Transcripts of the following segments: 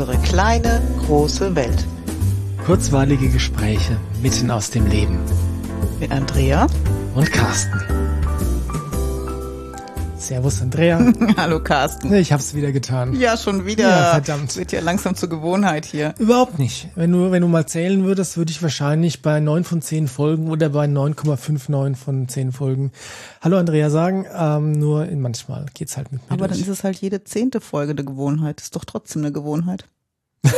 Unsere kleine, große Welt. Kurzweilige Gespräche mitten aus dem Leben. Mit Andrea und Carsten. Servus Andrea. Hallo Carsten. Ich hab's wieder getan. Ja, schon wieder. Ja, verdammt. Wird ja langsam zur Gewohnheit hier. Überhaupt nicht. Wenn du, wenn du mal zählen würdest, würde ich wahrscheinlich bei neun von zehn Folgen oder bei 9,59 von zehn Folgen Hallo Andrea sagen. Ähm, nur in manchmal geht's halt mit mir Aber durch. dann ist es halt jede zehnte Folge eine Gewohnheit. Ist doch trotzdem eine Gewohnheit. du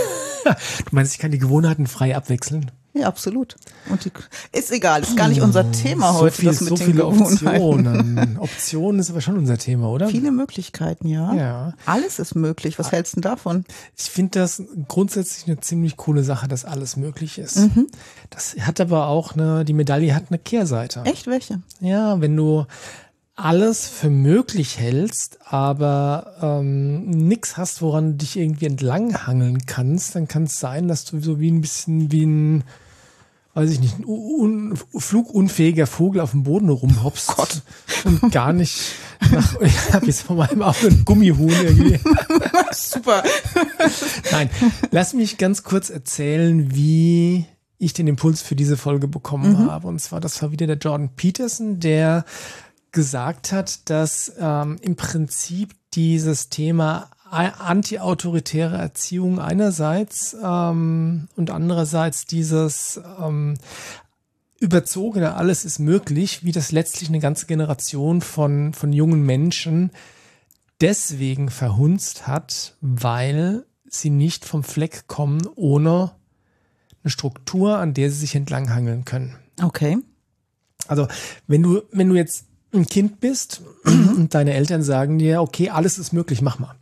meinst, ich kann die Gewohnheiten frei abwechseln? Ja, absolut. Und die, ist egal, ist gar nicht unser Thema so heute, viel, das mit so den viele. Optionen. Optionen ist aber schon unser Thema, oder? Viele Möglichkeiten, ja. Ja. Alles ist möglich. Was hältst du davon? Ich finde das grundsätzlich eine ziemlich coole Sache, dass alles möglich ist. Mhm. Das hat aber auch eine, die Medaille hat eine Kehrseite. Echt welche? Ja, wenn du alles für möglich hältst, aber ähm, nix hast, woran du dich irgendwie entlanghangeln kannst, dann kann es sein, dass du so wie ein bisschen wie ein, weiß ich nicht, ein un, flugunfähiger Vogel auf dem Boden rumhoppst Gott. und gar nicht nach, ich habe jetzt von meinem Auge ein Gummihuhn irgendwie. Super. Nein, lass mich ganz kurz erzählen, wie ich den Impuls für diese Folge bekommen Mhm. habe. Und zwar, das war wieder der Jordan Peterson, der gesagt hat, dass ähm, im Prinzip dieses Thema antiautoritäre Erziehung einerseits ähm, und andererseits dieses ähm, überzogene alles ist möglich, wie das letztlich eine ganze Generation von, von jungen Menschen deswegen verhunzt hat, weil sie nicht vom Fleck kommen ohne eine Struktur, an der sie sich entlanghangeln können. Okay. Also, wenn du, wenn du jetzt ein Kind bist und deine Eltern sagen dir, okay, alles ist möglich, mach mal.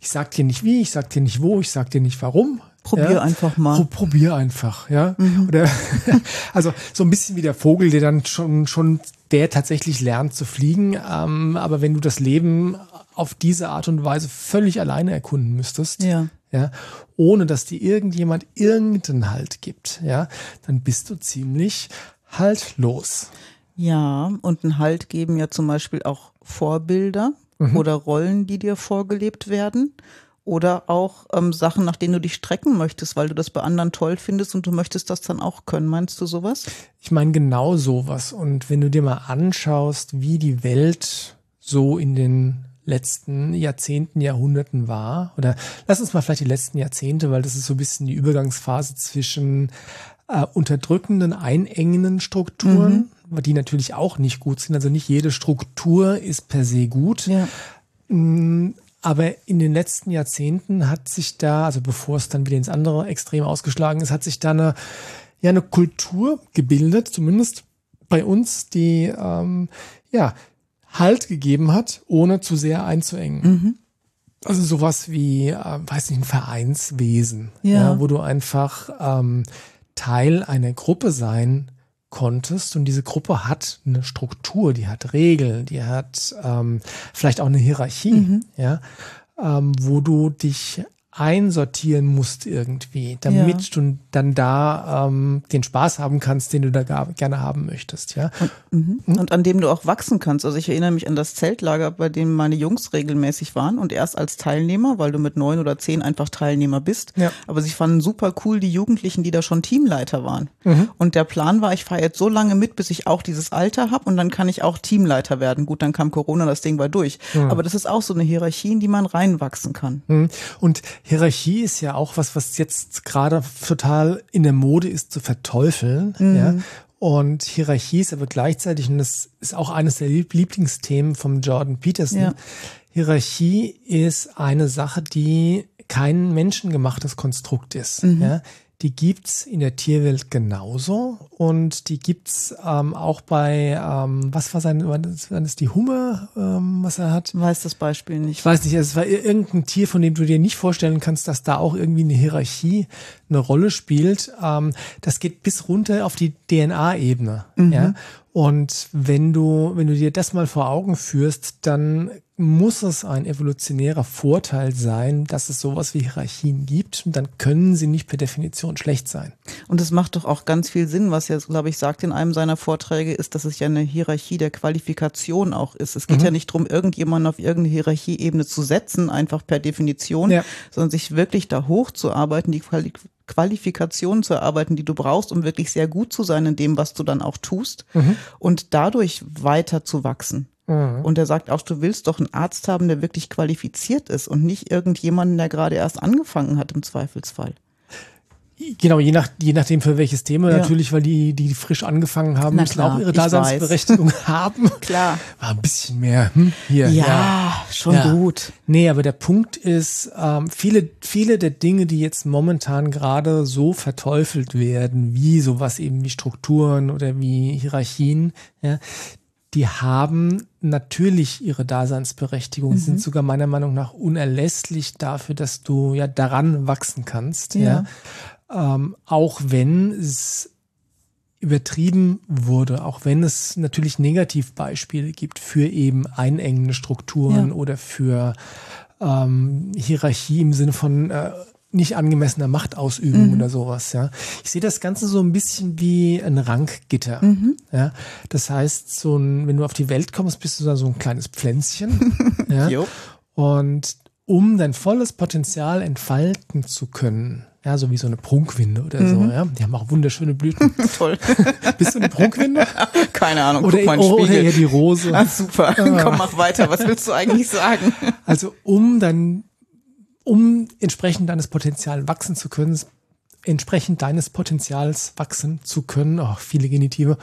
Ich sag dir nicht wie, ich sag dir nicht wo, ich sag dir nicht warum. Probier einfach mal. Pro, probier einfach, ja. Oder also so ein bisschen wie der Vogel, der dann schon schon der tatsächlich lernt zu fliegen. Ähm, aber wenn du das Leben auf diese Art und Weise völlig alleine erkunden müsstest, Ja. ja, ohne dass dir irgendjemand irgendeinen Halt gibt, ja, dann bist du ziemlich haltlos. Ja, und einen Halt geben ja zum Beispiel auch Vorbilder oder Rollen, die dir vorgelebt werden. Oder auch ähm, Sachen, nach denen du dich strecken möchtest, weil du das bei anderen toll findest und du möchtest das dann auch können. Meinst du sowas? Ich meine genau sowas. Und wenn du dir mal anschaust, wie die Welt so in den letzten Jahrzehnten, Jahrhunderten war, oder lass uns mal vielleicht die letzten Jahrzehnte, weil das ist so ein bisschen die Übergangsphase zwischen äh, unterdrückenden, einengenden Strukturen, die natürlich auch nicht gut sind. Also nicht jede Struktur ist per se gut. Ja. Aber in den letzten Jahrzehnten hat sich da, also bevor es dann wieder ins andere Extrem ausgeschlagen ist, hat sich da eine, ja, eine Kultur gebildet, zumindest bei uns, die ähm, ja Halt gegeben hat, ohne zu sehr einzuengen. Also sowas wie, äh, weiß nicht, ein Vereinswesen, Ja. wo du einfach ähm, Teil einer Gruppe sein konntest und diese Gruppe hat eine Struktur, die hat Regeln, die hat ähm, vielleicht auch eine Hierarchie, ja, ähm, wo du dich einsortieren musst irgendwie, damit du dann da ähm, den Spaß haben kannst, den du da gar, gerne haben möchtest, ja. Mhm. Und an dem du auch wachsen kannst. Also ich erinnere mich an das Zeltlager, bei dem meine Jungs regelmäßig waren und erst als Teilnehmer, weil du mit neun oder zehn einfach Teilnehmer bist. Ja. Aber sie fanden super cool die Jugendlichen, die da schon Teamleiter waren. Mhm. Und der Plan war, ich fahre jetzt so lange mit, bis ich auch dieses Alter habe und dann kann ich auch Teamleiter werden. Gut, dann kam Corona, das Ding war durch. Aber das ist auch so eine Hierarchie, in die man reinwachsen kann. Mhm. Und Hierarchie ist ja auch was, was jetzt gerade total in der Mode ist zu verteufeln. Ja? Und Hierarchie ist aber gleichzeitig, und das ist auch eines der Lieb- Lieblingsthemen vom Jordan Peterson, Ja. Hierarchie ist eine Sache, die kein menschengemachtes Konstrukt ist. Ja? Die gibt's in der Tierwelt genauso und die gibt's ähm, auch bei, ähm, was war sein, war das die Humme, ähm, was er hat? Weiß das Beispiel nicht. Ich weiß nicht, es war ir- irgendein Tier, von dem du dir nicht vorstellen kannst, dass da auch irgendwie eine Hierarchie eine Rolle spielt. Ähm, das geht bis runter auf die DNA-Ebene. Ja? Und wenn du, wenn du dir das mal vor Augen führst, dann muss es ein evolutionärer Vorteil sein, dass es sowas wie Hierarchien gibt. Und dann können sie nicht per Definition schlecht sein. Und es macht doch auch ganz viel Sinn, was er, glaube ich, sagt in einem seiner Vorträge, ist, dass es ja eine Hierarchie der Qualifikation auch ist. Es geht mhm. ja nicht darum, irgendjemanden auf irgendeine Hierarchieebene zu setzen, einfach per Definition, ja. sondern sich wirklich da hochzuarbeiten, die Qualifikationen zu erarbeiten, die du brauchst, um wirklich sehr gut zu sein in dem, was du dann auch tust mhm. und dadurch weiter zu wachsen. Mhm. Und er sagt auch, du willst doch einen Arzt haben, der wirklich qualifiziert ist und nicht irgendjemanden, der gerade erst angefangen hat im Zweifelsfall. Genau, je, nach, je nachdem für welches Thema ja. natürlich, weil die, die frisch angefangen haben, müssen auch ihre Daseinsberechtigung haben. Klar. War ein bisschen mehr hm, hier. Ja, ja. schon ja. gut. Nee, aber der Punkt ist, ähm, viele, viele der Dinge, die jetzt momentan gerade so verteufelt werden, wie sowas eben wie Strukturen oder wie Hierarchien, ja, die haben natürlich ihre Daseinsberechtigung, mhm. sind sogar meiner Meinung nach unerlässlich dafür, dass du ja daran wachsen kannst. Ja. ja. Ähm, auch wenn es übertrieben wurde, auch wenn es natürlich Negativbeispiele gibt für eben einengende Strukturen ja. oder für ähm, Hierarchie im Sinne von äh, nicht angemessener Machtausübung mhm. oder sowas. Ja, ich sehe das Ganze so ein bisschen wie ein Ranggitter. Mhm. Ja, das heißt, so ein, wenn du auf die Welt kommst, bist du da so ein kleines Pflänzchen. ja, und um dein volles Potenzial entfalten zu können, ja, so wie so eine Prunkwinde oder mhm. so, ja. Die haben auch wunderschöne Blüten. Toll. Bist du eine Prunkwinde? Keine Ahnung. Oder, Guck mal oh, oder eher die Rose. Ah, super. Ah. Komm, mach weiter. Was willst du eigentlich sagen? Also, um dein um entsprechend deines Potenzials wachsen zu können, entsprechend deines Potenzials wachsen zu können, auch viele Genitive,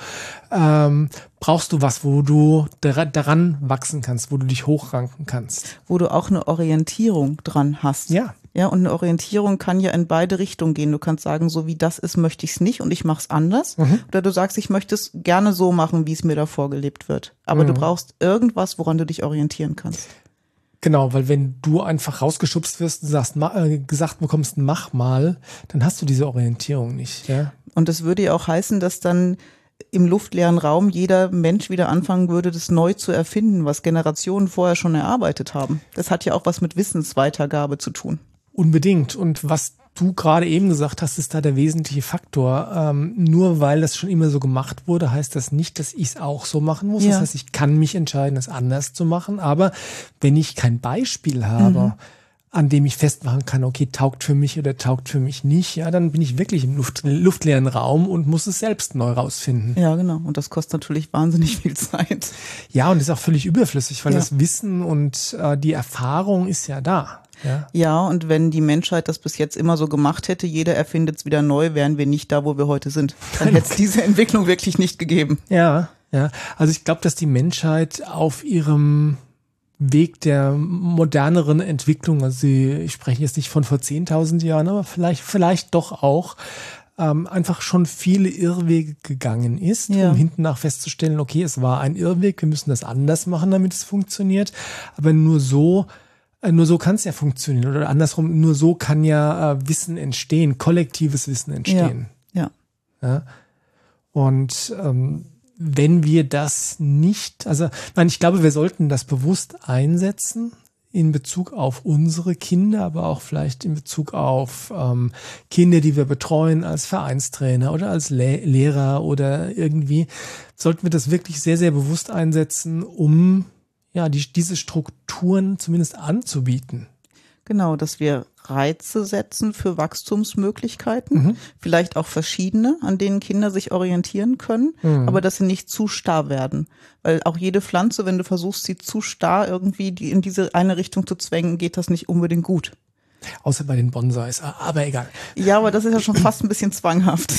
ähm, brauchst du was, wo du daran wachsen kannst, wo du dich hochranken kannst. Wo du auch eine Orientierung dran hast. Ja. Ja, und eine Orientierung kann ja in beide Richtungen gehen. Du kannst sagen, so wie das ist, möchte ich es nicht und ich mache es anders. Mhm. Oder du sagst, ich möchte es gerne so machen, wie es mir da vorgelebt wird. Aber mhm. du brauchst irgendwas, woran du dich orientieren kannst. Genau, weil wenn du einfach rausgeschubst wirst und sagst, äh, gesagt bekommst, mach mal, dann hast du diese Orientierung nicht. Ja? Und das würde ja auch heißen, dass dann im luftleeren Raum jeder Mensch wieder anfangen würde, das neu zu erfinden, was Generationen vorher schon erarbeitet haben. Das hat ja auch was mit Wissensweitergabe zu tun. Unbedingt. Und was du gerade eben gesagt hast, ist da der wesentliche Faktor. Ähm, nur weil das schon immer so gemacht wurde, heißt das nicht, dass ich es auch so machen muss. Ja. Das heißt, ich kann mich entscheiden, es anders zu machen. Aber wenn ich kein Beispiel habe, mhm. an dem ich festmachen kann, okay, taugt für mich oder taugt für mich nicht, ja, dann bin ich wirklich im Luft, luftleeren Raum und muss es selbst neu rausfinden. Ja, genau. Und das kostet natürlich wahnsinnig viel Zeit. Ja, und ist auch völlig überflüssig, weil ja. das Wissen und äh, die Erfahrung ist ja da. Ja. ja, und wenn die Menschheit das bis jetzt immer so gemacht hätte, jeder erfindet es wieder neu, wären wir nicht da, wo wir heute sind. Dann hätte es diese Entwicklung wirklich nicht gegeben. Ja, ja. Also ich glaube, dass die Menschheit auf ihrem Weg der moderneren Entwicklung, also ich spreche jetzt nicht von vor 10.000 Jahren, aber vielleicht, vielleicht doch auch, ähm, einfach schon viele Irrwege gegangen ist, ja. um hinten nach festzustellen, okay, es war ein Irrweg, wir müssen das anders machen, damit es funktioniert. Aber nur so nur so kann es ja funktionieren. Oder andersrum, nur so kann ja äh, Wissen entstehen, kollektives Wissen entstehen. Ja. ja. ja? Und ähm, wenn wir das nicht, also nein, ich glaube, wir sollten das bewusst einsetzen in Bezug auf unsere Kinder, aber auch vielleicht in Bezug auf ähm, Kinder, die wir betreuen als Vereinstrainer oder als Le Lehrer oder irgendwie, sollten wir das wirklich sehr, sehr bewusst einsetzen, um ja, die, diese Strukturen zumindest anzubieten. Genau, dass wir Reize setzen für Wachstumsmöglichkeiten, mhm. vielleicht auch verschiedene, an denen Kinder sich orientieren können, mhm. aber dass sie nicht zu starr werden. Weil auch jede Pflanze, wenn du versuchst, sie zu starr irgendwie in diese eine Richtung zu zwängen, geht das nicht unbedingt gut. Außer bei den Bonsais, aber egal. Ja, aber das ist ja schon fast ein bisschen zwanghaft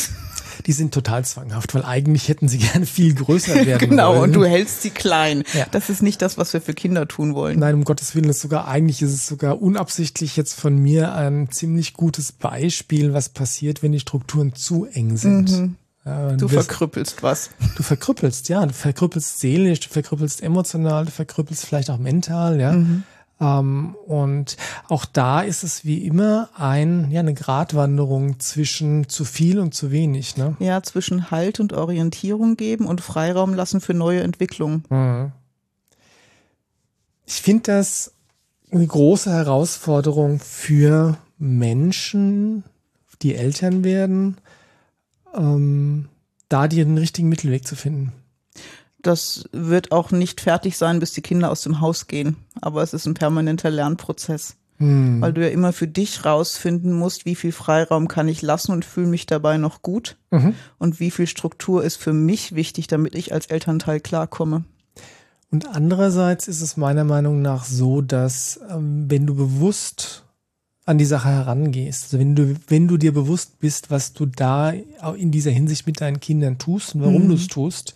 die sind total zwanghaft, weil eigentlich hätten sie gerne viel größer werden genau, wollen. und du hältst sie klein. Ja. Das ist nicht das, was wir für Kinder tun wollen. Nein, um Gottes Willen, ist sogar, eigentlich ist es sogar unabsichtlich jetzt von mir ein ziemlich gutes Beispiel, was passiert, wenn die Strukturen zu eng sind. Mhm. Ja, du verkrüppelst was. Du verkrüppelst, ja. Du verkrüppelst seelisch, du verkrüppelst emotional, du verkrüppelst vielleicht auch mental, ja. Mhm. Ähm, und auch da ist es wie immer ein, ja, eine Gratwanderung zwischen zu viel und zu wenig. Ne? Ja, zwischen Halt und Orientierung geben und Freiraum lassen für neue Entwicklungen. Mhm. Ich finde das eine große Herausforderung für Menschen, die Eltern werden, ähm, da den richtigen Mittelweg zu finden das wird auch nicht fertig sein, bis die Kinder aus dem Haus gehen. Aber es ist ein permanenter Lernprozess. Hm. Weil du ja immer für dich rausfinden musst, wie viel Freiraum kann ich lassen und fühle mich dabei noch gut. Mhm. Und wie viel Struktur ist für mich wichtig, damit ich als Elternteil klarkomme. Und andererseits ist es meiner Meinung nach so, dass ähm, wenn du bewusst an die Sache herangehst. Also wenn du, wenn du dir bewusst bist, was du da in dieser Hinsicht mit deinen Kindern tust und warum mhm. du es tust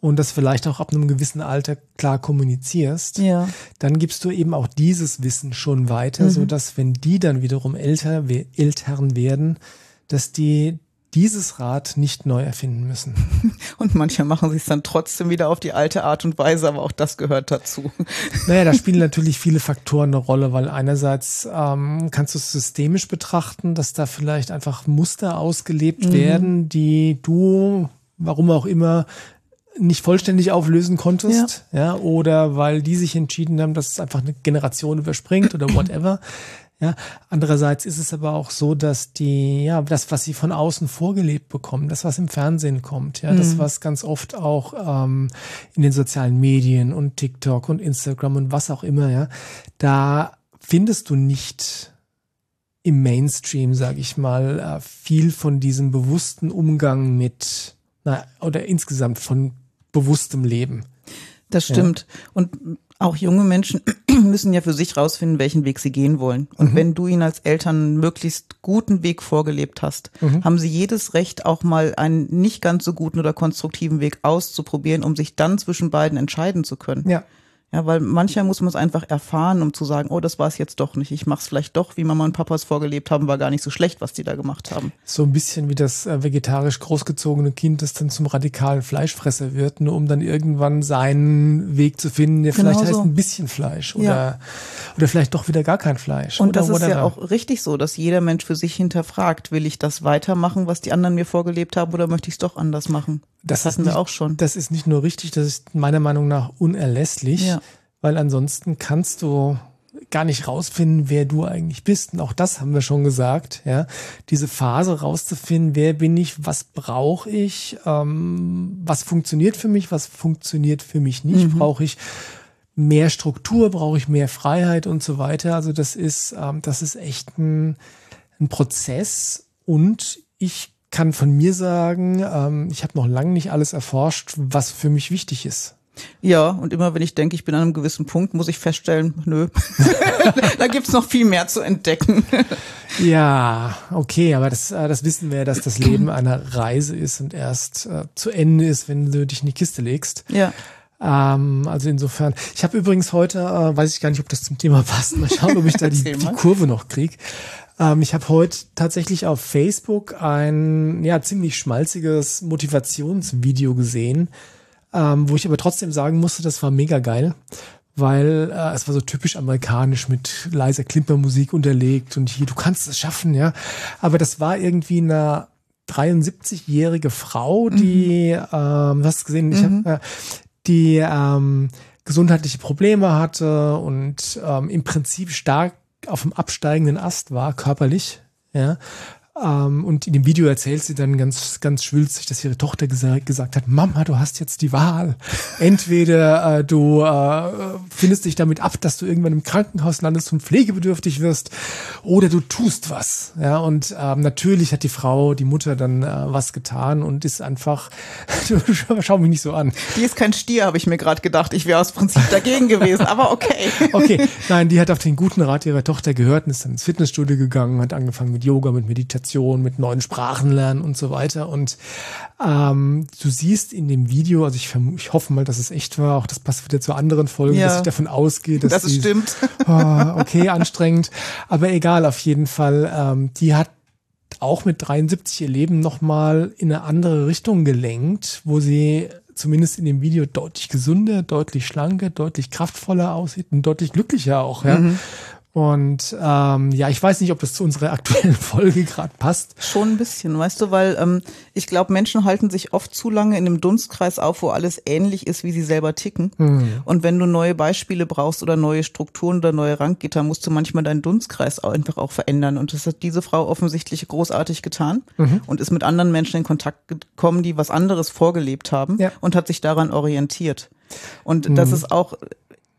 und das vielleicht auch ab einem gewissen Alter klar kommunizierst, ja. dann gibst du eben auch dieses Wissen schon weiter, mhm. so dass wenn die dann wiederum älter, Eltern werden, dass die dieses Rad nicht neu erfinden müssen. Und manche machen sich dann trotzdem wieder auf die alte Art und Weise, aber auch das gehört dazu. Naja, da spielen natürlich viele Faktoren eine Rolle, weil einerseits ähm, kannst du es systemisch betrachten, dass da vielleicht einfach Muster ausgelebt mhm. werden, die du, warum auch immer, nicht vollständig auflösen konntest, ja. ja, oder weil die sich entschieden haben, dass es einfach eine Generation überspringt oder whatever. Ja, andererseits ist es aber auch so, dass die, ja, das, was sie von außen vorgelebt bekommen, das, was im Fernsehen kommt, ja, mhm. das, was ganz oft auch ähm, in den sozialen Medien und TikTok und Instagram und was auch immer, ja, da findest du nicht im Mainstream, sage ich mal, äh, viel von diesem bewussten Umgang mit, na, oder insgesamt von bewusstem Leben. Das stimmt. Ja. Und auch junge Menschen müssen ja für sich rausfinden, welchen Weg sie gehen wollen. Und mhm. wenn du ihnen als Eltern möglichst guten Weg vorgelebt hast, mhm. haben sie jedes Recht, auch mal einen nicht ganz so guten oder konstruktiven Weg auszuprobieren, um sich dann zwischen beiden entscheiden zu können. Ja. Ja, weil manchmal muss man es einfach erfahren, um zu sagen, oh, das war es jetzt doch nicht. Ich mache es vielleicht doch, wie Mama und Papa es vorgelebt haben, war gar nicht so schlecht, was die da gemacht haben. So ein bisschen wie das äh, vegetarisch großgezogene Kind, das dann zum radikalen Fleischfresser wird, nur um dann irgendwann seinen Weg zu finden, der genau vielleicht so. heißt ein bisschen Fleisch oder, ja. oder vielleicht doch wieder gar kein Fleisch. Und das ist ja auch richtig so, dass jeder Mensch für sich hinterfragt, will ich das weitermachen, was die anderen mir vorgelebt haben, oder möchte ich es doch anders machen? Das, hatten wir auch schon. Das ist nicht nur richtig, das ist meiner Meinung nach unerlässlich, ja. weil ansonsten kannst du gar nicht rausfinden, wer du eigentlich bist. Und auch das haben wir schon gesagt, ja. Diese Phase rauszufinden, wer bin ich, was brauche ich, ähm, was funktioniert für mich, was funktioniert für mich nicht, mhm. brauche ich mehr Struktur, brauche ich mehr Freiheit und so weiter. Also das ist, ähm, das ist echt ein, ein Prozess und ich kann von mir sagen, ähm, ich habe noch lange nicht alles erforscht, was für mich wichtig ist. Ja, und immer wenn ich denke, ich bin an einem gewissen Punkt, muss ich feststellen, nö, da gibt's noch viel mehr zu entdecken. ja, okay, aber das, äh, das wissen wir, dass das Leben eine Reise ist und erst äh, zu Ende ist, wenn du dich in die Kiste legst. Ja. Ähm, also insofern. Ich habe übrigens heute, äh, weiß ich gar nicht, ob das zum Thema passt. Mal schauen, ob ich da die, die Kurve noch krieg. Ähm, ich habe heute tatsächlich auf Facebook ein ja ziemlich schmalziges Motivationsvideo gesehen, ähm, wo ich aber trotzdem sagen musste, das war mega geil, weil äh, es war so typisch amerikanisch mit leiser Klimpermusik unterlegt und hier, du kannst es schaffen, ja. Aber das war irgendwie eine 73-jährige Frau, die, mhm. ähm, hast gesehen, ich mhm. hab, äh, die ähm, gesundheitliche Probleme hatte und ähm, im Prinzip stark auf dem absteigenden Ast war, körperlich, ja, ähm, und in dem Video erzählt sie dann ganz, ganz schwülzig, dass ihre Tochter gesagt, gesagt hat, Mama, du hast jetzt die Wahl. Entweder äh, du äh, findest dich damit ab, dass du irgendwann im Krankenhaus landest und pflegebedürftig wirst, oder du tust was. Ja, und ähm, natürlich hat die Frau, die Mutter dann äh, was getan und ist einfach, schau mich nicht so an. Die ist kein Stier, habe ich mir gerade gedacht. Ich wäre aus Prinzip dagegen gewesen, aber okay. okay, nein, die hat auf den guten Rat ihrer Tochter gehört und ist dann ins Fitnessstudio gegangen, hat angefangen mit Yoga, mit Meditation Kommunikation, mit neuen Sprachen lernen und so weiter. Und ähm, du siehst in dem Video, also ich, ich hoffe mal, dass es echt war, auch das passt wieder zu anderen Folgen, ja. dass ich davon ausgehe, dass das die, stimmt. Oh, okay, anstrengend, aber egal, auf jeden Fall. Ähm, die hat auch mit 73 ihr Leben nochmal in eine andere Richtung gelenkt, wo sie zumindest in dem Video deutlich gesünder, deutlich schlanker, deutlich kraftvoller aussieht und deutlich glücklicher auch, ja. Mhm. Und ähm, ja, ich weiß nicht, ob das zu unserer aktuellen Folge gerade passt. Schon ein bisschen, weißt du, weil ähm, ich glaube, Menschen halten sich oft zu lange in einem Dunstkreis auf, wo alles ähnlich ist, wie sie selber ticken. Mhm. Und wenn du neue Beispiele brauchst oder neue Strukturen oder neue Ranggitter, musst du manchmal deinen Dunstkreis auch einfach auch verändern. Und das hat diese Frau offensichtlich großartig getan mhm. und ist mit anderen Menschen in Kontakt gekommen, die was anderes vorgelebt haben ja. und hat sich daran orientiert. Und mhm. das ist auch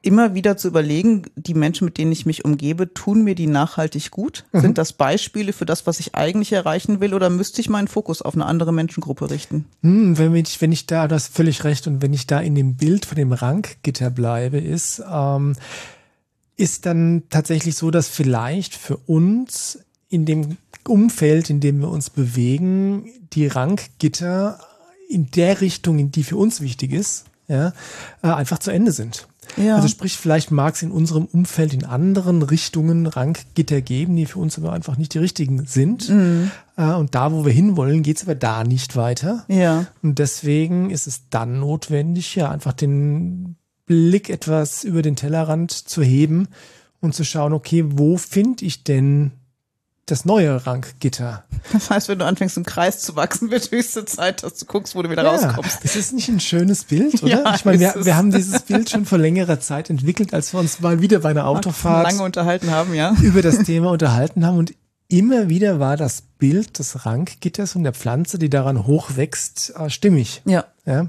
immer wieder zu überlegen, die Menschen, mit denen ich mich umgebe, tun mir die nachhaltig gut? Mhm. Sind das Beispiele für das, was ich eigentlich erreichen will, oder müsste ich meinen Fokus auf eine andere Menschengruppe richten? Hm, wenn ich, wenn ich da, das völlig recht, und wenn ich da in dem Bild von dem Ranggitter bleibe, ist, ähm, ist dann tatsächlich so, dass vielleicht für uns in dem Umfeld, in dem wir uns bewegen, die Ranggitter in der Richtung, in die für uns wichtig ist, ja, äh, einfach zu Ende sind. Ja. Also sprich, vielleicht mag es in unserem Umfeld in anderen Richtungen Ranggitter geben, die für uns aber einfach nicht die richtigen sind. Mhm. Äh, und da, wo wir hinwollen, geht es aber da nicht weiter. Ja. Und deswegen ist es dann notwendig, ja, einfach den Blick etwas über den Tellerrand zu heben und zu schauen, okay, wo finde ich denn das neue Ranggitter. Das heißt, wenn du anfängst im Kreis zu wachsen, wird höchste Zeit, dass du guckst, wo du wieder ja, rauskommst. Ist das nicht ein schönes Bild, oder? Ja, ich meine, wir, wir haben dieses Bild schon vor längerer Zeit entwickelt, als wir uns mal wieder bei einer Autofahrt lange unterhalten haben, ja. über das Thema unterhalten haben und immer wieder war das Bild des Ranggitters und der Pflanze, die daran hochwächst, äh, stimmig. Ja. ja.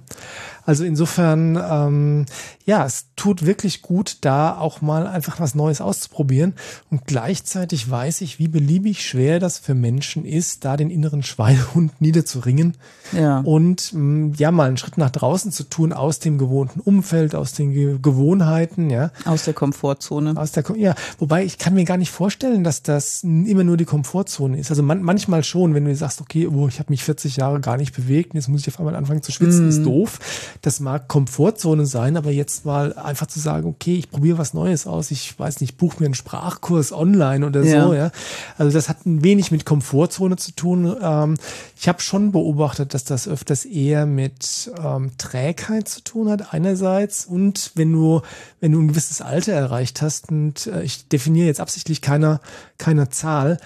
Also insofern, ähm, ja, es tut wirklich gut, da auch mal einfach was Neues auszuprobieren. Und gleichzeitig weiß ich, wie beliebig schwer das für Menschen ist, da den inneren Schweinehund niederzuringen. Ja. Und mm, ja, mal einen Schritt nach draußen zu tun aus dem gewohnten Umfeld, aus den Ge Gewohnheiten, ja. Aus der Komfortzone. Aus der, ja, wobei ich kann mir gar nicht vorstellen, dass das immer nur die Komfortzone ist. Also man, manchmal schon, wenn du sagst, okay, oh, ich habe mich 40 Jahre gar nicht bewegt, jetzt muss ich auf einmal anfangen zu schwitzen, mm. ist doof. Das mag Komfortzone sein, aber jetzt mal einfach zu sagen, okay, ich probiere was Neues aus. Ich weiß nicht, buche mir einen Sprachkurs online oder ja. so. Ja, also das hat ein wenig mit Komfortzone zu tun. Ähm, ich habe schon beobachtet, dass das öfters eher mit ähm, Trägheit zu tun hat einerseits und wenn du wenn du ein gewisses Alter erreicht hast und äh, ich definiere jetzt absichtlich keiner keiner Zahl,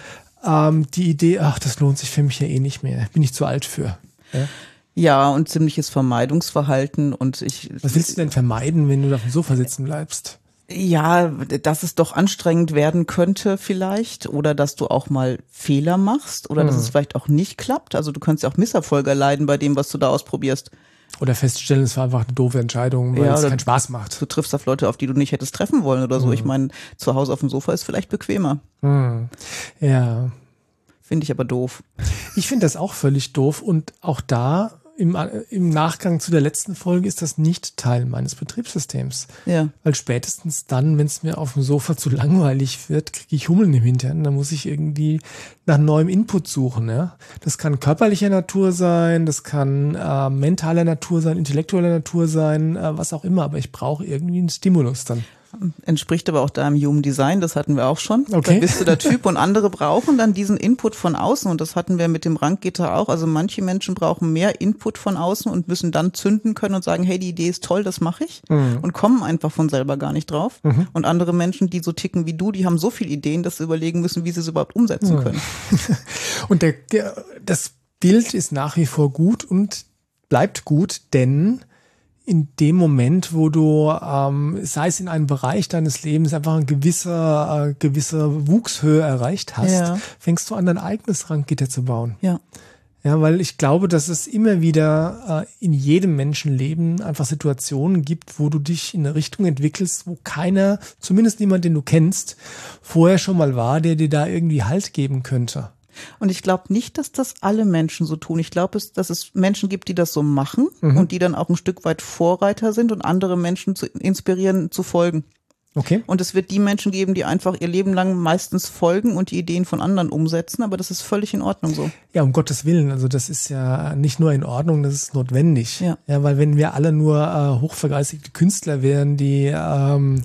ähm, die Idee, ach, das lohnt sich für mich ja eh nicht mehr, bin ich zu alt für. Ja? Ja, und ziemliches Vermeidungsverhalten und ich. Was willst du denn vermeiden, wenn du auf dem Sofa sitzen bleibst? Ja, dass es doch anstrengend werden könnte vielleicht oder dass du auch mal Fehler machst oder hm. dass es vielleicht auch nicht klappt. Also du kannst ja auch Misserfolge erleiden bei dem, was du da ausprobierst. Oder feststellen, es war einfach eine doofe Entscheidung, weil ja, es keinen Spaß macht. Du triffst auf Leute, auf die du nicht hättest treffen wollen oder so. Hm. Ich meine, zu Hause auf dem Sofa ist vielleicht bequemer. Hm. Ja. Finde ich aber doof. Ich finde das auch völlig doof und auch da im, im Nachgang zu der letzten Folge ist das nicht Teil meines Betriebssystems. Ja. Weil spätestens dann, wenn es mir auf dem Sofa zu langweilig wird, kriege ich Hummeln im Hintern. Da muss ich irgendwie nach neuem Input suchen. Ja? Das kann körperlicher Natur sein, das kann äh, mentaler Natur sein, intellektueller Natur sein, äh, was auch immer. Aber ich brauche irgendwie einen Stimulus dann entspricht aber auch deinem Human Design, das hatten wir auch schon. Okay. Da bist du der Typ und andere brauchen dann diesen Input von außen und das hatten wir mit dem Ranggitter auch. Also manche Menschen brauchen mehr Input von außen und müssen dann zünden können und sagen, hey, die Idee ist toll, das mache ich mhm. und kommen einfach von selber gar nicht drauf. Mhm. Und andere Menschen, die so ticken wie du, die haben so viele Ideen, dass sie überlegen müssen, wie sie es überhaupt umsetzen mhm. können. und der, das Bild ist nach wie vor gut und bleibt gut, denn in dem Moment, wo du, ähm, sei es in einem Bereich deines Lebens, einfach eine gewisse, äh, gewisse Wuchshöhe erreicht hast, ja. fängst du an, dein eigenes Ranggitter zu bauen. Ja. Ja, weil ich glaube, dass es immer wieder äh, in jedem Menschenleben einfach Situationen gibt, wo du dich in eine Richtung entwickelst, wo keiner, zumindest niemand, den du kennst, vorher schon mal war, der dir da irgendwie Halt geben könnte. Und ich glaube nicht, dass das alle Menschen so tun. Ich glaube, dass es Menschen gibt, die das so machen mhm. und die dann auch ein Stück weit Vorreiter sind und andere Menschen zu inspirieren, zu folgen. Okay. Und es wird die Menschen geben, die einfach ihr Leben lang meistens folgen und die Ideen von anderen umsetzen, aber das ist völlig in Ordnung so. Ja, um Gottes Willen. Also das ist ja nicht nur in Ordnung, das ist notwendig. Ja, ja weil wenn wir alle nur äh, hochvergeistigte Künstler wären, die ähm,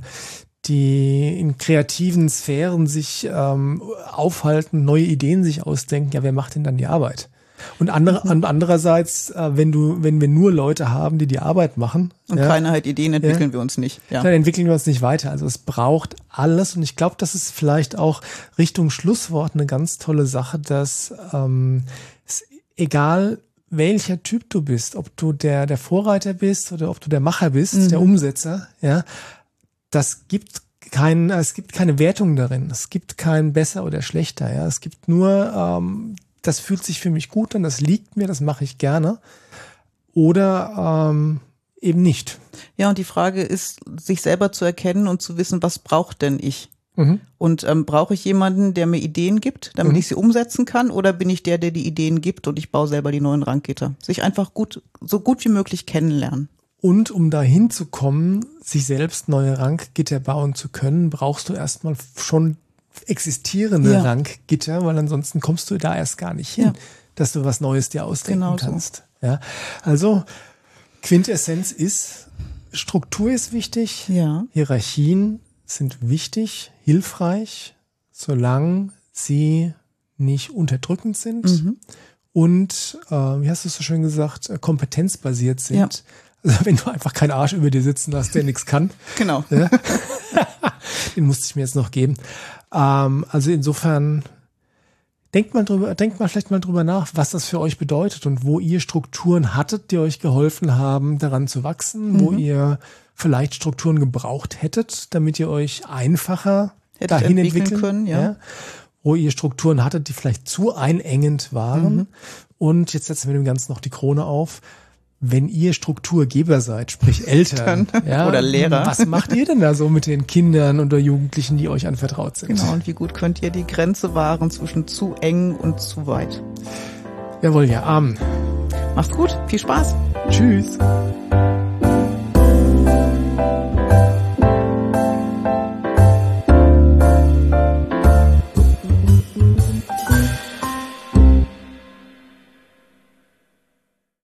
die in kreativen Sphären sich ähm, aufhalten, neue Ideen sich ausdenken, ja, wer macht denn dann die Arbeit? Und andere, mhm. andererseits, äh, wenn du, wenn wir nur Leute haben, die die Arbeit machen. Und ja, keiner hat Ideen, entwickeln ja, wir uns nicht. Ja. Dann entwickeln wir uns nicht weiter. Also es braucht alles. Und ich glaube, das ist vielleicht auch Richtung Schlusswort eine ganz tolle Sache, dass ähm, es, egal welcher Typ du bist, ob du der, der Vorreiter bist oder ob du der Macher bist, mhm. der Umsetzer, ja, das gibt kein, es gibt keine Wertung darin. Es gibt kein besser oder schlechter. Ja, es gibt nur, ähm, das fühlt sich für mich gut an, das liegt mir, das mache ich gerne. Oder ähm, eben nicht. Ja, und die Frage ist, sich selber zu erkennen und zu wissen, was braucht denn ich? Mhm. Und ähm, brauche ich jemanden, der mir Ideen gibt, damit mhm. ich sie umsetzen kann, oder bin ich der, der die Ideen gibt und ich baue selber die neuen Ranggitter? Sich einfach gut, so gut wie möglich kennenlernen. Und um dahin zu kommen, sich selbst neue Ranggitter bauen zu können, brauchst du erstmal schon existierende ja. Ranggitter, weil ansonsten kommst du da erst gar nicht hin, ja. dass du was Neues dir ausdenken genau kannst. So. Ja, also Quintessenz ist, Struktur ist wichtig, ja. Hierarchien sind wichtig, hilfreich, solange sie nicht unterdrückend sind mhm. und, äh, wie hast du es so schön gesagt, äh, kompetenzbasiert sind. Ja. Also wenn du einfach keinen Arsch über dir sitzen hast, der nichts kann. Genau. Ja? Den musste ich mir jetzt noch geben. Ähm, also insofern denkt mal drüber, denkt mal vielleicht mal drüber nach, was das für euch bedeutet und wo ihr Strukturen hattet, die euch geholfen haben, daran zu wachsen, mhm. wo ihr vielleicht Strukturen gebraucht hättet, damit ihr euch einfacher Hättet dahin entwickeln, entwickeln können, ja. ja. Wo ihr Strukturen hattet, die vielleicht zu einengend waren. Mhm. Und jetzt setzen wir dem Ganzen noch die Krone auf wenn ihr Strukturgeber seid, sprich Eltern ja, oder Lehrer, was macht ihr denn da so mit den Kindern oder Jugendlichen, die euch anvertraut sind? Genau, und wie gut könnt ihr die Grenze wahren zwischen zu eng und zu weit? Jawohl, ja, Amen. Macht's gut, viel Spaß. Tschüss.